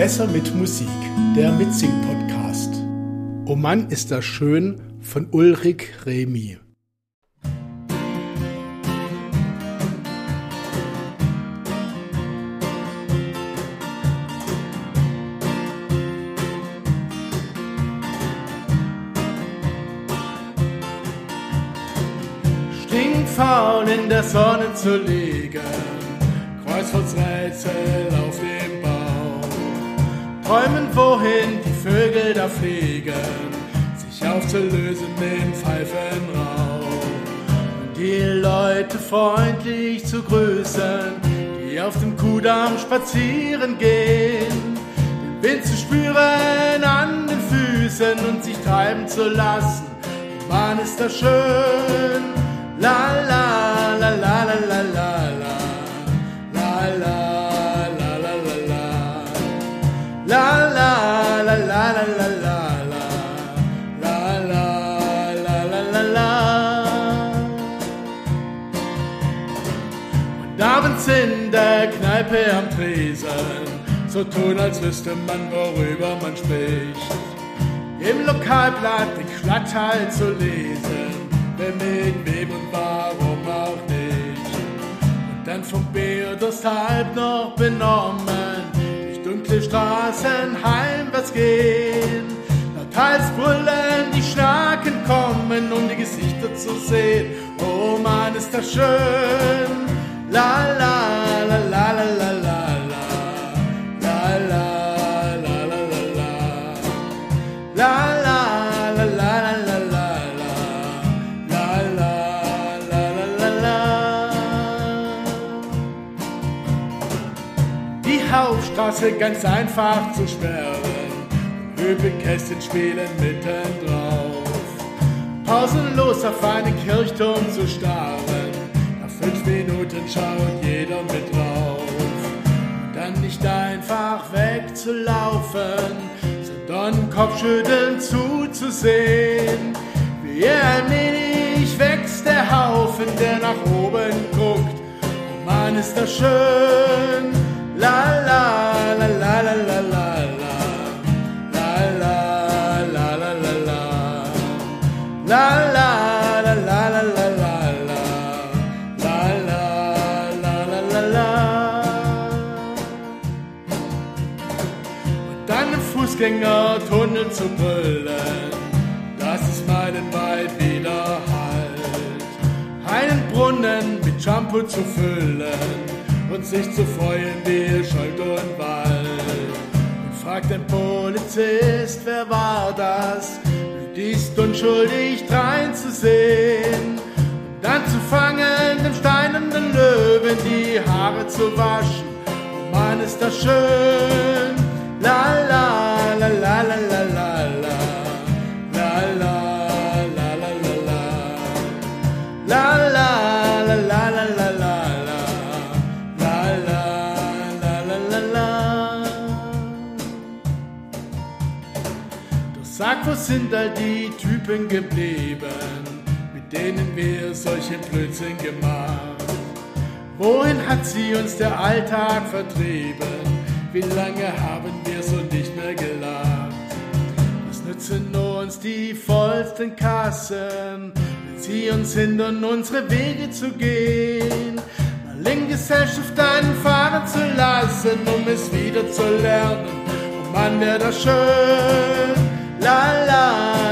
Besser mit Musik, der Mitsing-Podcast. Oh Mann, ist das schön von Ulrich Remy. Stinkfaul in der Sonne zu liegen, Kreuzworträtsel auf dem. Träumen, wohin die Vögel da fliegen, sich aufzulösen im Pfeifenrauch. Und die Leute freundlich zu grüßen, die auf dem Kudamm spazieren gehen. Den Wind zu spüren an den Füßen und sich treiben zu lassen. Mann, ist das schön. La la la la la la. La abends in der Kneipe am Tresen, so tun, als wüsste man, worüber man spricht. Im Lokalblatt den Stadtteil zu lesen, wer mit wem und warum auch nicht. Und dann vom Beerdurst halb noch benommen, durch dunkle Straßen heimwärts gehen. Laut brüllen die Schnaken kommen, um die Gesichter zu sehen. Oh Mann, ist das schön. La la la la la la la la. La la la la la la. La la la la la la la la. La la la la la la. Die Hauptstraße ganz einfach zu sperren. Möbelkästchen spielen mitten drauf. Pausenlos auf einen Kirchturm zu starren. Fünf Minuten schaut jeder mit drauf. Dann nicht einfach wegzulaufen, sondern Kopfschütteln zuzusehen. Wie allmählich wächst der Haufen, der nach oben guckt. Oh Mann, ist das schön. La la la la la. La la la la la la. La la la Fußgängertunnel zu brüllen, das ist meilenweit wieder Halt. Einen Brunnen mit Shampoo zu füllen und sich zu freuen wie Schuld und Wald. Und fragt ein Polizist, wer war das? Dies unschuldig dreinzusehen. Und dann zu fangen, dem steinernen Löwen die Haare zu waschen. Oh Mann, ist das schön. Sag, wo sind all die Typen geblieben, mit denen wir solchen Blödsinn gemacht? Wohin hat sie uns der Alltag vertrieben? Wie lange haben wir so nicht mehr gelacht? Was nützen uns die vollsten Kassen, wenn sie uns hindern, unsere Wege zu gehen? Mal in Gesellschaft einen fahren zu lassen, um es wieder zu lernen. Oh Mann, wär das schön. La la. la la